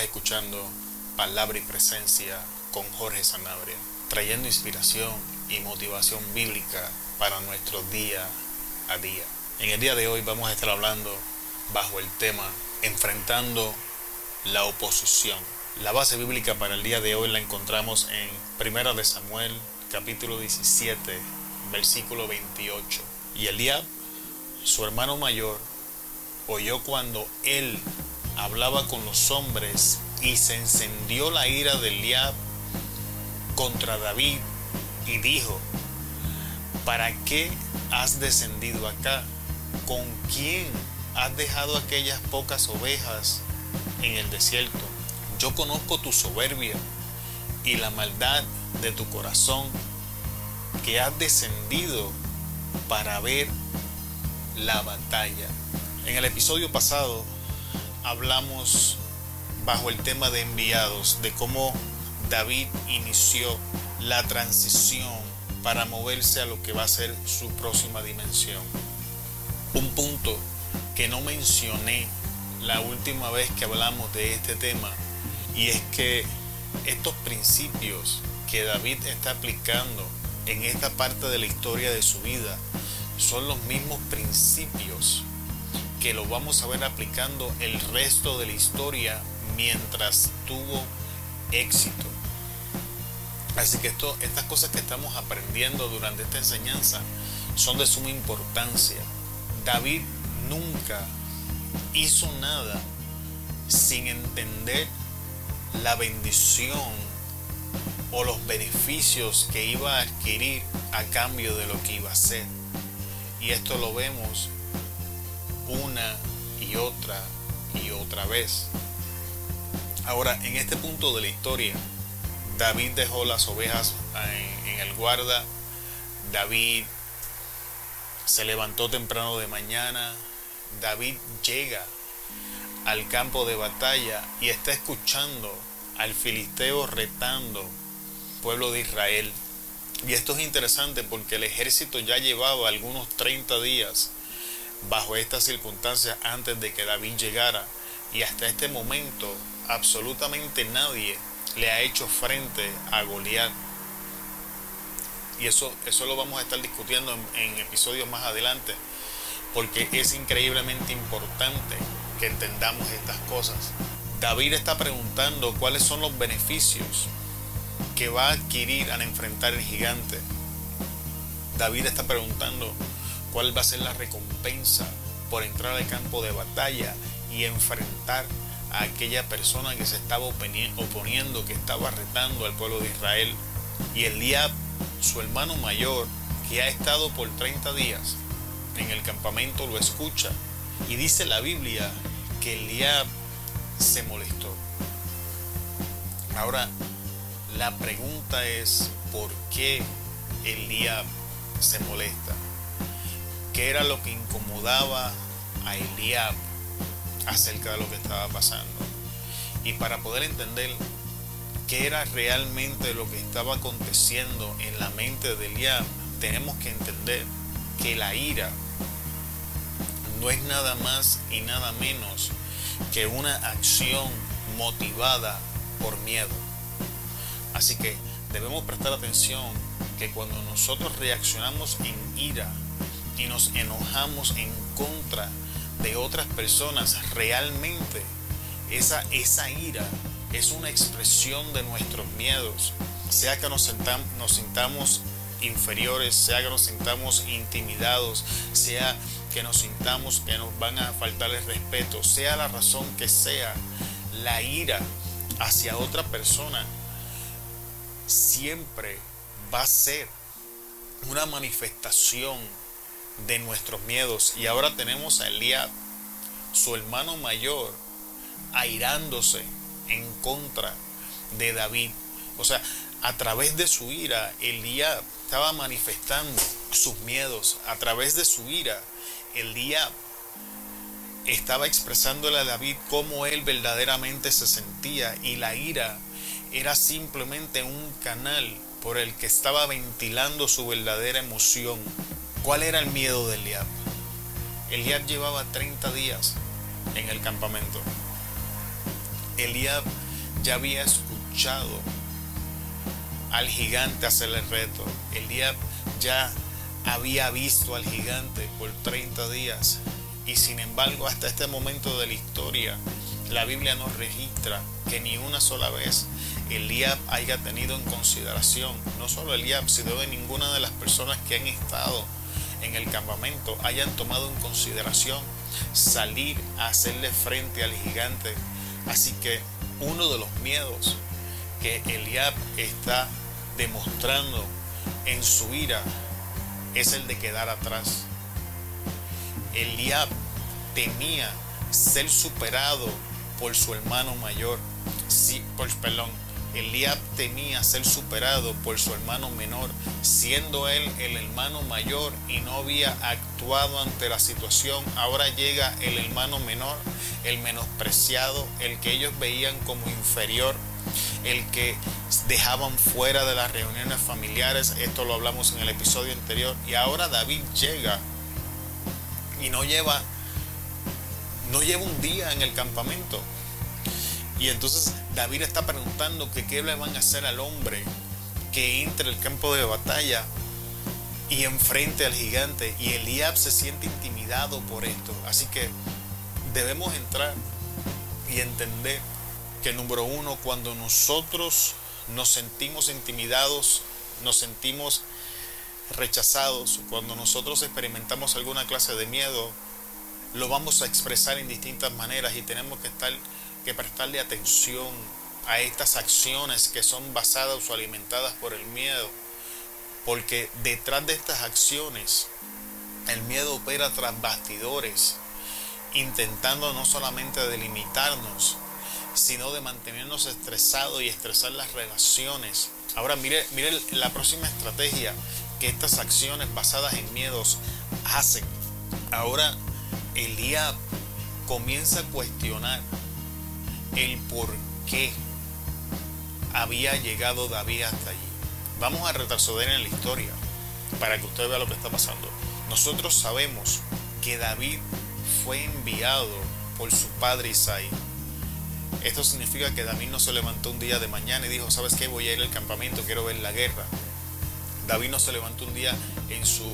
Escuchando Palabra y Presencia con Jorge Sanabria, trayendo inspiración y motivación bíblica para nuestro día a día. En el día de hoy vamos a estar hablando bajo el tema Enfrentando la oposición. La base bíblica para el día de hoy la encontramos en Primera de Samuel, capítulo 17, versículo 28. Y Eliab, su hermano mayor, oyó cuando él hablaba con los hombres y se encendió la ira de Eliab contra David y dijo, ¿para qué has descendido acá? ¿Con quién has dejado aquellas pocas ovejas en el desierto? Yo conozco tu soberbia y la maldad de tu corazón que has descendido para ver la batalla. En el episodio pasado hablamos bajo el tema de enviados, de cómo David inició la transición para moverse a lo que va a ser su próxima dimensión. Un punto que no mencioné la última vez que hablamos de este tema y es que estos principios que David está aplicando en esta parte de la historia de su vida son los mismos principios que lo vamos a ver aplicando el resto de la historia mientras tuvo éxito. Así que estas cosas que estamos aprendiendo durante esta enseñanza son de suma importancia. David nunca hizo nada sin entender la bendición o los beneficios que iba a adquirir a cambio de lo que iba a hacer. Y esto lo vemos una y otra y otra vez. Ahora, en este punto de la historia, David dejó las ovejas en, el guarda, David se levantó temprano de mañana, David llega al campo de batalla y está escuchando al filisteo retando pueblo de Israel. Y esto es interesante porque el ejército ya llevaba algunos 30 días bajo estas circunstancias antes de que David llegara. Y hasta este momento absolutamente nadie le ha hecho frente a Goliat. Y eso, eso lo vamos a estar discutiendo en, episodios más adelante, porque es increíblemente importante que entendamos estas cosas. David está preguntando cuáles son los beneficios que va a adquirir al enfrentar el gigante. David está preguntando cuál va a ser la recompensa por entrar al campo de batalla y enfrentar a aquella persona que se estaba oponiendo, que estaba retando al pueblo de Israel. Y Eliab, su hermano mayor, que ha estado por 30 días en el campamento, lo escucha. Y dice la Biblia que Eliab se molestó. Ahora, la pregunta es, ¿por qué Eliab se molesta? ¿Qué era lo que incomodaba a Eliab acerca de lo que estaba pasando? Y para poder entender qué era realmente lo que estaba aconteciendo en la mente de Eliab, tenemos que entender que la ira no es nada más y nada menos que una acción motivada por miedo. Así que debemos prestar atención que cuando nosotros reaccionamos en ira y nos enojamos en contra de otras personas, realmente esa, esa ira es una expresión de nuestros miedos, sea que nos, nos sintamos inferiores, sea que nos sintamos intimidados, sea que nos sintamos que nos van a faltar el respeto, sea la razón que sea, la ira hacia otra persona siempre va a ser una manifestación de nuestros miedos. Y ahora tenemos a Eliab, su hermano mayor, airándose en contra de David. O sea, a través de su ira, Eliab estaba manifestando sus miedos. A través de su ira, Eliab estaba expresándole a David cómo él verdaderamente se sentía y la ira era simplemente un canal por el que estaba ventilando su verdadera emoción. ¿Cuál era el miedo de Eliab? Eliab llevaba 30 días en el campamento. Eliab ya había escuchado al gigante hacer el reto. Eliab ya había visto al gigante por 30 días y sin embargo hasta este momento de la historia la Biblia no registra que ni una sola vez Eliab haya tenido en consideración, no solo Eliab, sino de ninguna de las personas que han estado en el campamento hayan tomado en consideración salir a hacerle frente al gigante. Así que uno de los miedos que Eliab está demostrando en su ira es el de quedar atrás. Eliab temía ser superado por su hermano mayor. Sí, por, perdón, Eliab temía ser superado por su hermano menor, siendo él el hermano mayor y no había actuado ante la situación. Ahora llega el hermano menor, el menospreciado, el que ellos veían como inferior, el que dejaban fuera de las reuniones familiares. Esto lo hablamos en el episodio anterior. Y ahora David llega y no lleva no lleva un día en el campamento. Y entonces David está preguntando que qué le van a hacer al hombre que entre el campo de batalla y enfrente al gigante. Y Eliab se siente intimidado por esto. Así que debemos entrar y entender que número uno, cuando nosotros nos sentimos intimidados, nos sentimos rechazados, cuando nosotros experimentamos alguna clase de miedo, lo vamos a expresar en distintas maneras y tenemos que estar que prestarle atención a estas acciones que son basadas o alimentadas por el miedo, porque detrás de estas acciones el miedo opera tras bastidores, intentando no solamente delimitarnos, sino de mantenernos estresados y estresar las relaciones. Ahora mire, mire la próxima estrategia que estas acciones basadas en miedos hacen. Ahora Elías comienza a cuestionar el por qué había llegado David hasta allí. Vamos a retroceder en la historia para que usted vea lo que está pasando. Nosotros sabemos que David fue enviado por su padre Isaí. Esto significa que David no se levantó un día de mañana y dijo, ¿sabes qué? Voy a ir al campamento, quiero ver la guerra. David no se levantó un día en su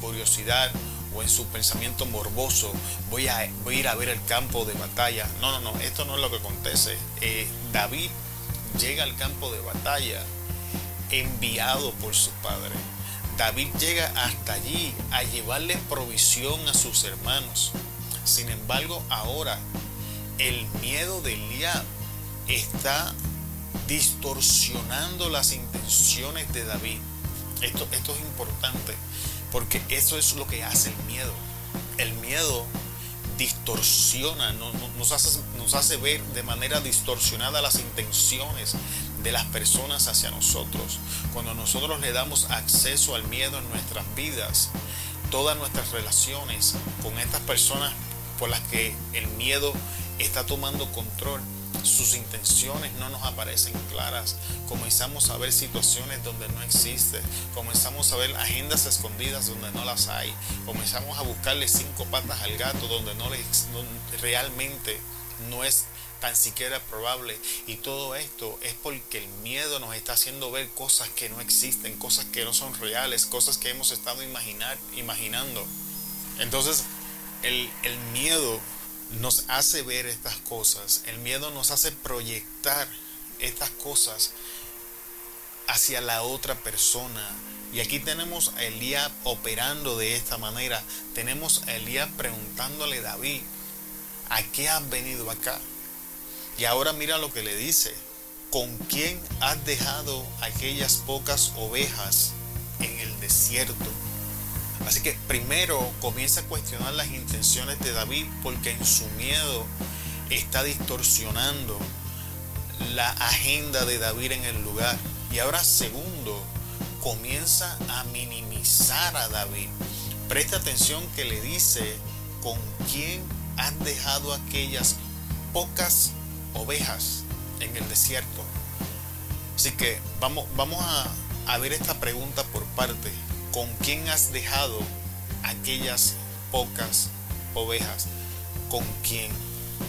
curiosidad o en su pensamiento morboso, voy a, voy a ir a ver el campo de batalla. No, no, no, esto no es lo que acontece. Eh, David llega al campo de batalla enviado por su padre. David llega hasta allí a llevarle provisión a sus hermanos. Sin embargo, ahora el miedo de Eliab está distorsionando las intenciones de David. Esto, esto es importante. Porque eso es lo que hace el miedo. El miedo distorsiona, nos, hace, nos hace ver de manera distorsionada las intenciones de las personas hacia nosotros. Cuando nosotros le damos acceso al miedo en nuestras vidas, todas nuestras relaciones con estas personas por las que el miedo está tomando control, sus intenciones no nos aparecen claras, comenzamos a ver situaciones donde no existe, comenzamos a ver agendas escondidas donde no las hay, comenzamos a buscarle cinco patas al gato donde no, realmente no es tan siquiera probable. Y todo esto es porque el miedo nos está haciendo ver cosas que no existen, cosas que no son reales, cosas que hemos estado imaginar, imaginando. Entonces, el miedo nos hace ver estas cosas, el miedo nos hace proyectar estas cosas hacia la otra persona. Y aquí tenemos a Elías operando de esta manera. Tenemos a Elías preguntándole a David, ¿a qué has venido acá? Y ahora mira lo que le dice, ¿con quién has dejado aquellas pocas ovejas en el desierto? Así que primero comienza a cuestionar las intenciones de David porque en su miedo está distorsionando la agenda de David en el lugar. Y ahora segundo, comienza a minimizar a David. Presta atención que le dice con quién has dejado aquellas pocas ovejas en el desierto. Así que vamos, vamos a, a ver esta pregunta por parte. ¿Con quién has dejado aquellas pocas ovejas? ¿Con quién?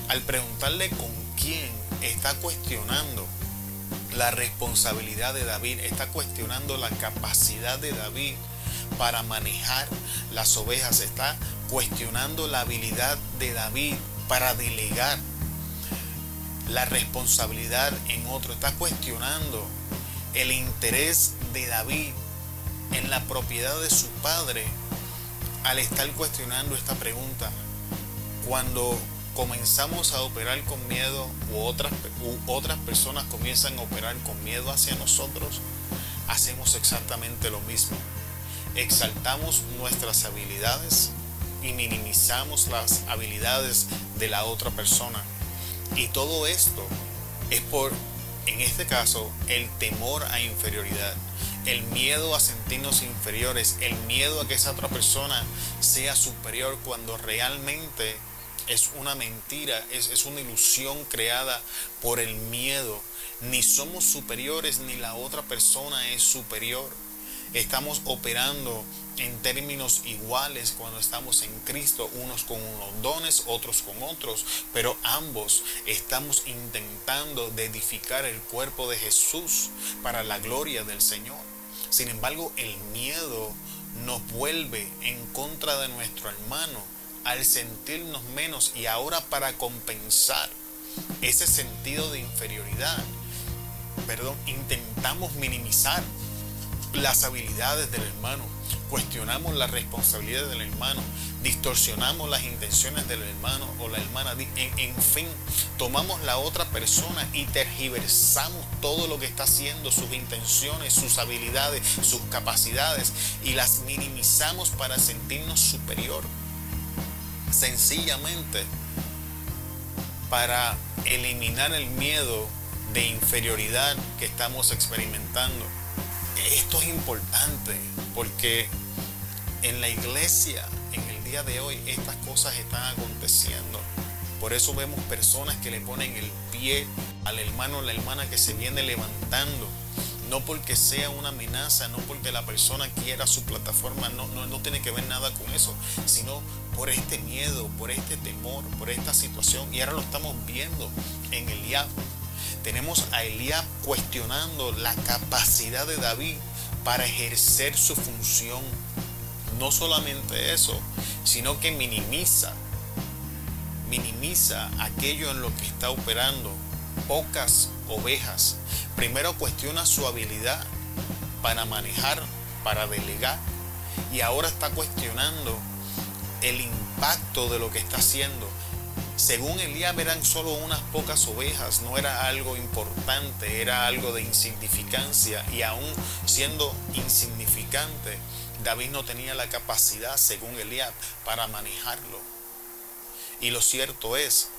Al preguntarle con quién, está cuestionando la responsabilidad de David, está cuestionando la capacidad de David para manejar las ovejas, está cuestionando la habilidad de David para delegar la responsabilidad en otro, está cuestionando el interés de David en la propiedad de su padre al estar cuestionando esta pregunta. Cuando comenzamos a operar con miedo u otras, u otras personas comienzan a operar con miedo hacia nosotros, hacemos exactamente lo mismo. Exaltamos nuestras habilidades y minimizamos las habilidades de la otra persona. Y todo esto es por, en este caso, el temor a inferioridad, el miedo a sentirnos inferiores, el miedo a que esa otra persona sea superior cuando realmente es una mentira, es, es, una ilusión creada por el miedo. Ni somos superiores ni la otra persona es superior. Estamos operando en términos iguales cuando estamos en Cristo, unos con unos dones, otros con otros, pero ambos estamos intentando de edificar el cuerpo de Jesús para la gloria del Señor. Sin embargo, el miedo nos vuelve en contra de nuestro hermano al sentirnos menos y ahora para compensar ese sentido de inferioridad, perdón, intentamos minimizar las habilidades del hermano, cuestionamos la responsabilidad del hermano, distorsionamos las intenciones del hermano o la hermana, en, fin, tomamos la otra persona y tergiversamos todo lo que está haciendo, sus intenciones, sus habilidades, sus capacidades y las minimizamos para sentirnos superior sencillamente para eliminar el miedo de inferioridad que estamos experimentando. Esto es importante porque en la iglesia, en el día de hoy, estas cosas están aconteciendo. Por eso vemos personas que le ponen el pie al hermano o la hermana que se viene levantando no porque sea una amenaza, no porque la persona quiera su plataforma, no, no, no, tiene que ver nada con eso, sino por este miedo, por este temor, por esta situación. Y ahora lo estamos viendo en Eliab. Tenemos a Eliab cuestionando la capacidad de David para ejercer su función. No solamente eso, sino que minimiza, minimiza aquello en lo que está operando. Pocas ovejas Primero cuestiona su habilidad para manejar, para delegar. Y ahora está cuestionando el impacto de lo que está haciendo. Según Elías eran solo unas pocas ovejas, no era algo importante, era algo de insignificancia. Y aún siendo insignificante, David no tenía la capacidad, según Elías, para manejarlo. Y lo cierto es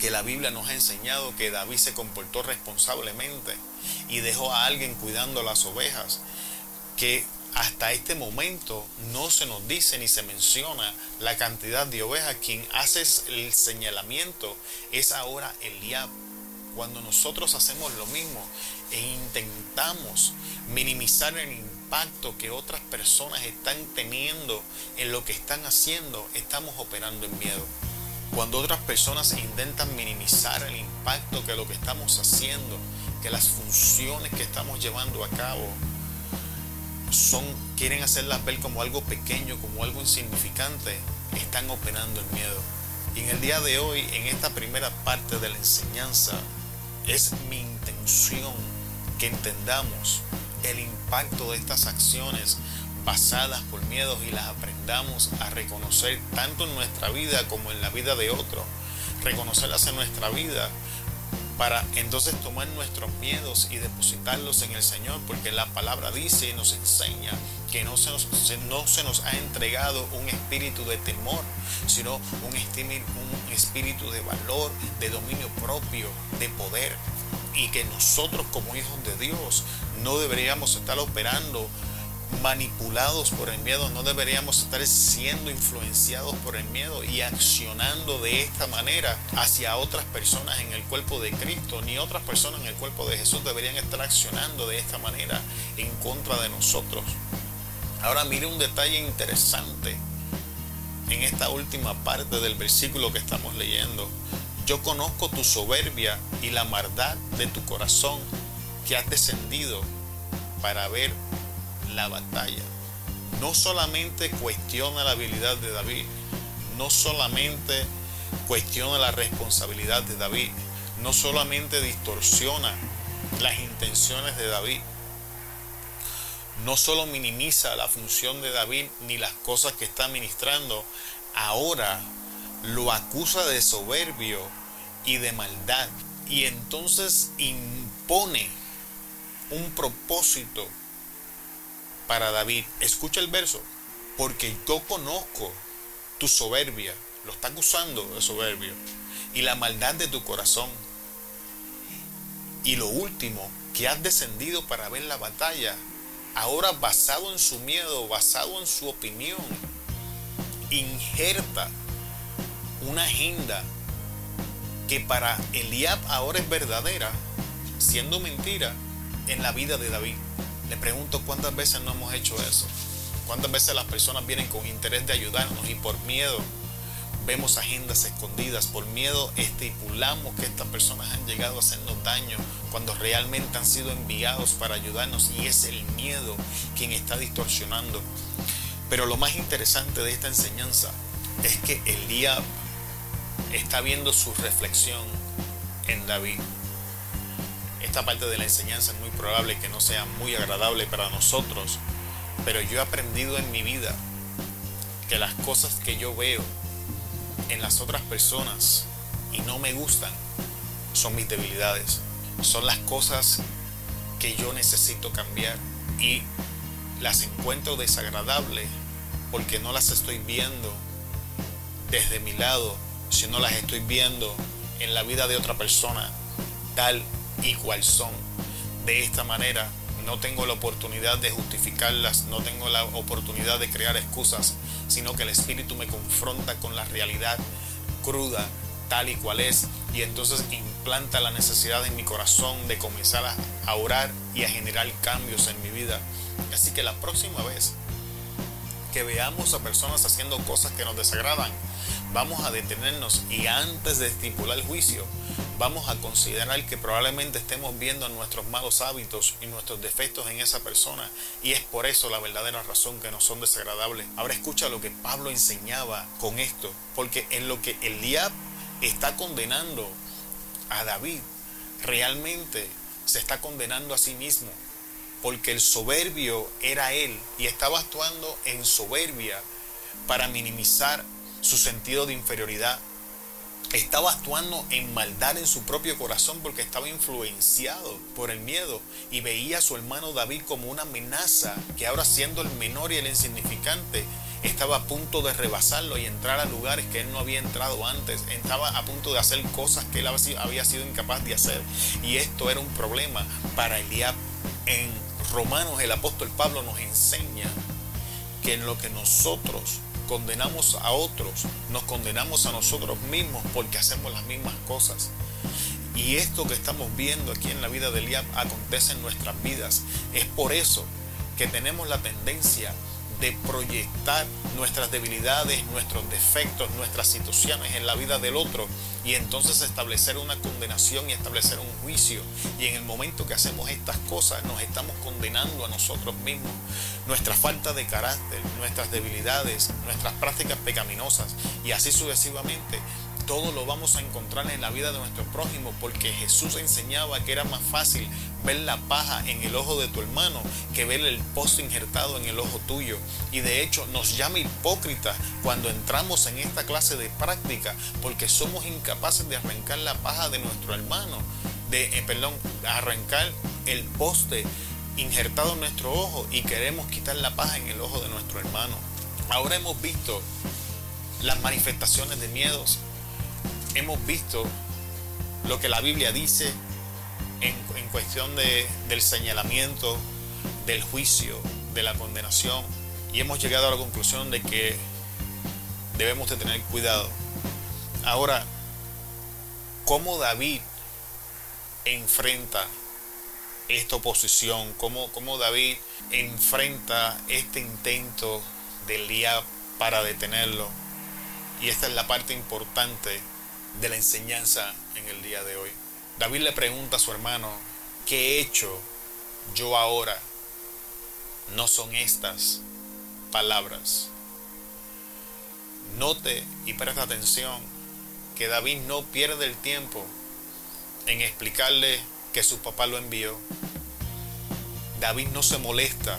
que la Biblia nos ha enseñado que David se comportó responsablemente y dejó a alguien cuidando las ovejas, que hasta este momento no se nos dice ni se menciona la cantidad de ovejas. Quien hace el señalamiento es ahora Eliab. Cuando nosotros hacemos lo mismo e intentamos minimizar el impacto que otras personas están teniendo en lo que están haciendo, estamos operando en miedo. Cuando otras personas intentan minimizar el impacto que lo que estamos haciendo, que las funciones que estamos llevando a cabo quieren hacerlas ver como algo pequeño, como algo insignificante, están operando el miedo. Y en el día de hoy, en esta primera parte de la enseñanza, es mi intención que entendamos el impacto de estas acciones basadas por miedos y las aprendamos a reconocer tanto en nuestra vida como en la vida de otro. Reconocerlas en nuestra vida para entonces tomar nuestros miedos y depositarlos en el Señor, porque la palabra dice y nos enseña que no se nos, no se nos ha entregado un espíritu de temor, sino un un espíritu de valor, de dominio propio, de poder, y que nosotros como hijos de Dios no deberíamos estar operando manipulados por el miedo, no deberíamos estar siendo influenciados por el miedo y accionando de esta manera hacia otras personas en el cuerpo de Cristo, ni otras personas en el cuerpo de Jesús deberían estar accionando de esta manera en contra de nosotros. Ahora mire un detalle interesante en esta última parte del versículo que estamos leyendo. yo conozco tu soberbia y la maldad de tu corazón que has descendido para ver la batalla. No solamente cuestiona la habilidad de David, no solamente cuestiona la responsabilidad de David, no solamente distorsiona las intenciones de David, no solo minimiza la función de David ni las cosas que está ministrando, ahora lo acusa de soberbio y de maldad y entonces impone un propósito para David. Escucha el verso, porque yo conozco tu soberbia, lo está acusando de soberbio, y la maldad de tu corazón. Y lo último, que has descendido para ver la batalla, ahora basado en su miedo, basado en su opinión, injerta una agenda que para Eliab ahora es verdadera, siendo mentira en la vida de David. Le pregunto cuántas veces no hemos hecho eso. Cuántas veces las personas vienen con interés de ayudarnos y por miedo vemos agendas escondidas, por miedo estipulamos que estas personas han llegado a hacernos daño cuando realmente han sido enviados para ayudarnos y es el miedo quien está distorsionando. Pero lo más interesante de esta enseñanza es que Eliab está viendo su reflexión en David. Esta parte de la enseñanza es muy probable que no sea muy agradable para nosotros, pero yo he aprendido en mi vida que las cosas que yo veo en las otras personas y no me gustan son mis debilidades, son las cosas que yo necesito cambiar y las encuentro desagradables porque no las estoy viendo desde mi lado si no las estoy viendo en la vida de otra persona tal y cual son. De esta manera no tengo la oportunidad de justificarlas, no tengo la oportunidad de crear excusas, sino que el Espíritu me confronta con la realidad cruda, tal y cual es, y entonces implanta la necesidad en mi corazón de comenzar a orar y a generar cambios en mi vida. Así que la próxima vez que veamos a personas haciendo cosas que nos desagradan, vamos a detenernos y antes de estipular el juicio, vamos a considerar que probablemente estemos viendo nuestros malos hábitos y nuestros defectos en esa persona y es por eso la verdadera razón que nos son desagradables. Ahora escucha lo que Pablo enseñaba con esto, porque en lo que Eliab está condenando a David, realmente se está condenando a sí mismo, porque el soberbio era él y estaba actuando en soberbia para minimizar su sentido de inferioridad. Estaba actuando en maldad en su propio corazón porque estaba influenciado por el miedo y veía a su hermano David como una amenaza que ahora siendo el menor y el insignificante estaba a punto de rebasarlo y entrar a lugares que él no había entrado antes. Estaba a punto de hacer cosas que él había sido incapaz de hacer. Y esto era un problema para Eliab. En Romanos el apóstol Pablo nos enseña que en lo que nosotros condenamos a otros, nos condenamos a nosotros mismos porque hacemos las mismas cosas. Y esto que estamos viendo aquí en la vida de Eliab acontece en nuestras vidas. Es por eso que tenemos la tendencia de proyectar nuestras debilidades, nuestros defectos, nuestras situaciones en la vida del otro y entonces establecer una condenación y establecer un juicio. Y en el momento que hacemos estas cosas nos estamos condenando a nosotros mismos, nuestra falta de carácter, nuestras debilidades, nuestras prácticas pecaminosas y así sucesivamente todo lo vamos a encontrar en la vida de nuestro prójimo porque Jesús enseñaba que era más fácil ver la paja en el ojo de tu hermano que ver el pozo injertado en el ojo tuyo. Y de hecho nos llama hipócritas cuando entramos en esta clase de práctica porque somos incapaces de arrancar la paja de nuestro hermano, de, eh, perdón, arrancar el poste injertado en nuestro ojo y queremos quitar la paja en el ojo de nuestro hermano. Ahora hemos visto las manifestaciones de miedos, hemos visto lo que la Biblia dice en, cuestión de, del señalamiento, del juicio, de la condenación, y hemos llegado a la conclusión de que debemos de tener cuidado. Ahora, ¿cómo David enfrenta esta oposición? ¿Cómo, cómo David enfrenta este intento del día para detenerlo? Y esta es la parte importante de la enseñanza en el día de hoy. David le pregunta a su hermano, ¿qué he hecho yo ahora? No son estas palabras. Note y presta atención que David no pierde el tiempo en explicarle que su papá lo envió. David no se molesta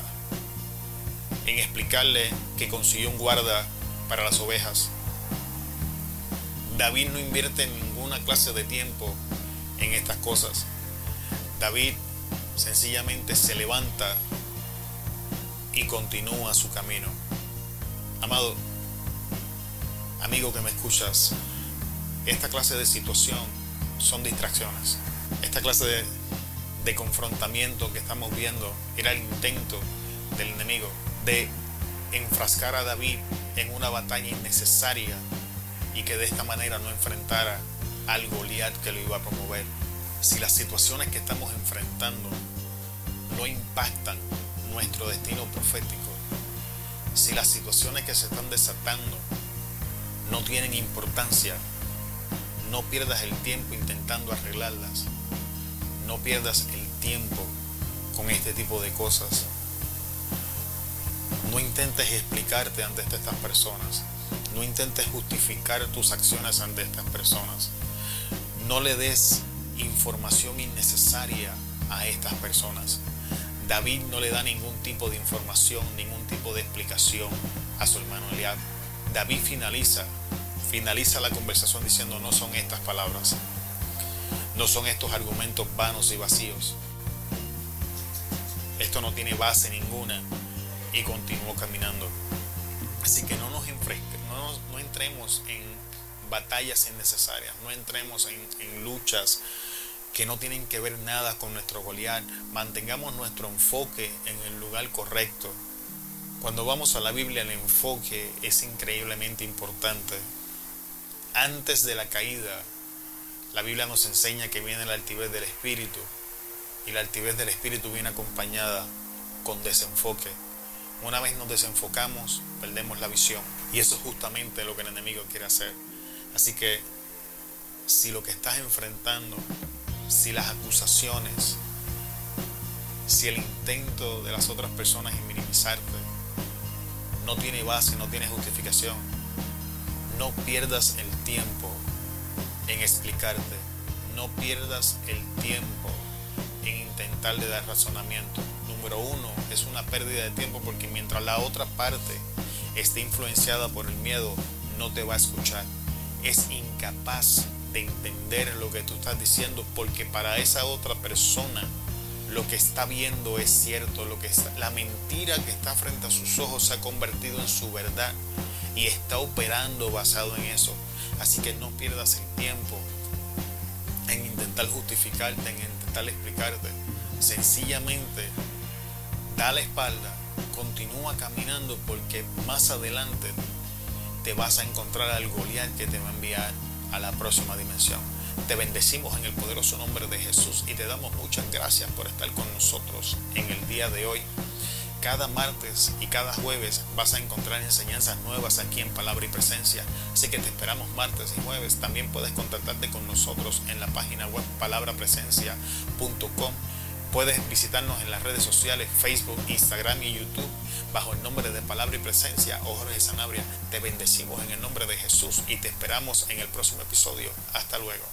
en explicarle que consiguió un guarda para las ovejas. David no invierte ninguna clase de tiempo en estas cosas. David sencillamente se levanta y continúa su camino. Amado, amigo que me escuchas, esta clase de situación son distracciones. Esta clase de, confrontamiento que estamos viendo era el intento del enemigo de enfrascar a David en una batalla innecesaria y que de esta manera no enfrentara al Goliat que lo iba a promover. Si las situaciones que estamos enfrentando no impactan nuestro destino profético, si las situaciones que se están desatando no tienen importancia, no pierdas el tiempo intentando arreglarlas. No pierdas el tiempo con este tipo de cosas. No intentes explicarte ante estas personas. No intentes justificar tus acciones ante estas personas. No le des información innecesaria a estas personas. David no le da ningún tipo de información, ningún tipo de explicación a su hermano Eliab. David finaliza, finaliza la conversación diciendo no son estas palabras, no son estos argumentos vanos y vacíos. Esto no tiene base ninguna y continuó caminando. Así que no nos no, entremos en batallas innecesarias, no entremos en, en luchas que no tienen que ver nada con nuestro Goliat. Mantengamos nuestro enfoque en el lugar correcto. Cuando vamos a la Biblia el enfoque es increíblemente importante. Antes de la caída, la Biblia nos enseña que viene la altivez del espíritu y la altivez del espíritu viene acompañada con desenfoque. Una vez nos desenfocamos, perdemos la visión. Y eso es justamente lo que el enemigo quiere hacer. Así que si lo que estás enfrentando, si las acusaciones, si el intento de las otras personas en minimizarte no tiene base, no tiene justificación, no pierdas el tiempo en explicarte, no pierdas el tiempo en intentar de dar razonamiento número uno, es una pérdida de tiempo porque mientras la otra parte esté influenciada por el miedo, no te va a escuchar. Es incapaz de entender lo que tú estás diciendo porque para esa otra persona lo que está viendo es cierto, lo que la mentira que está frente a sus ojos se ha convertido en su verdad y está operando basado en eso. Así que no pierdas el tiempo en intentar justificarte, en intentar explicarte. Sencillamente da la espalda, continúa caminando porque más adelante te vas a encontrar al Goliat que te va a enviar a la próxima dimensión. Te bendecimos en el poderoso nombre de Jesús y te damos muchas gracias por estar con nosotros en el día de hoy. Cada martes y cada jueves vas a encontrar enseñanzas nuevas aquí en Palabra y Presencia. Así que te esperamos martes y jueves. También puedes contactarte con nosotros en la página web palabrapresencia.com Puedes visitarnos en las redes sociales Facebook, Instagram y YouTube bajo el nombre de Palabra y Presencia o Jorge Sanabria. Te bendecimos en el nombre de Jesús y te esperamos en el próximo episodio. Hasta luego.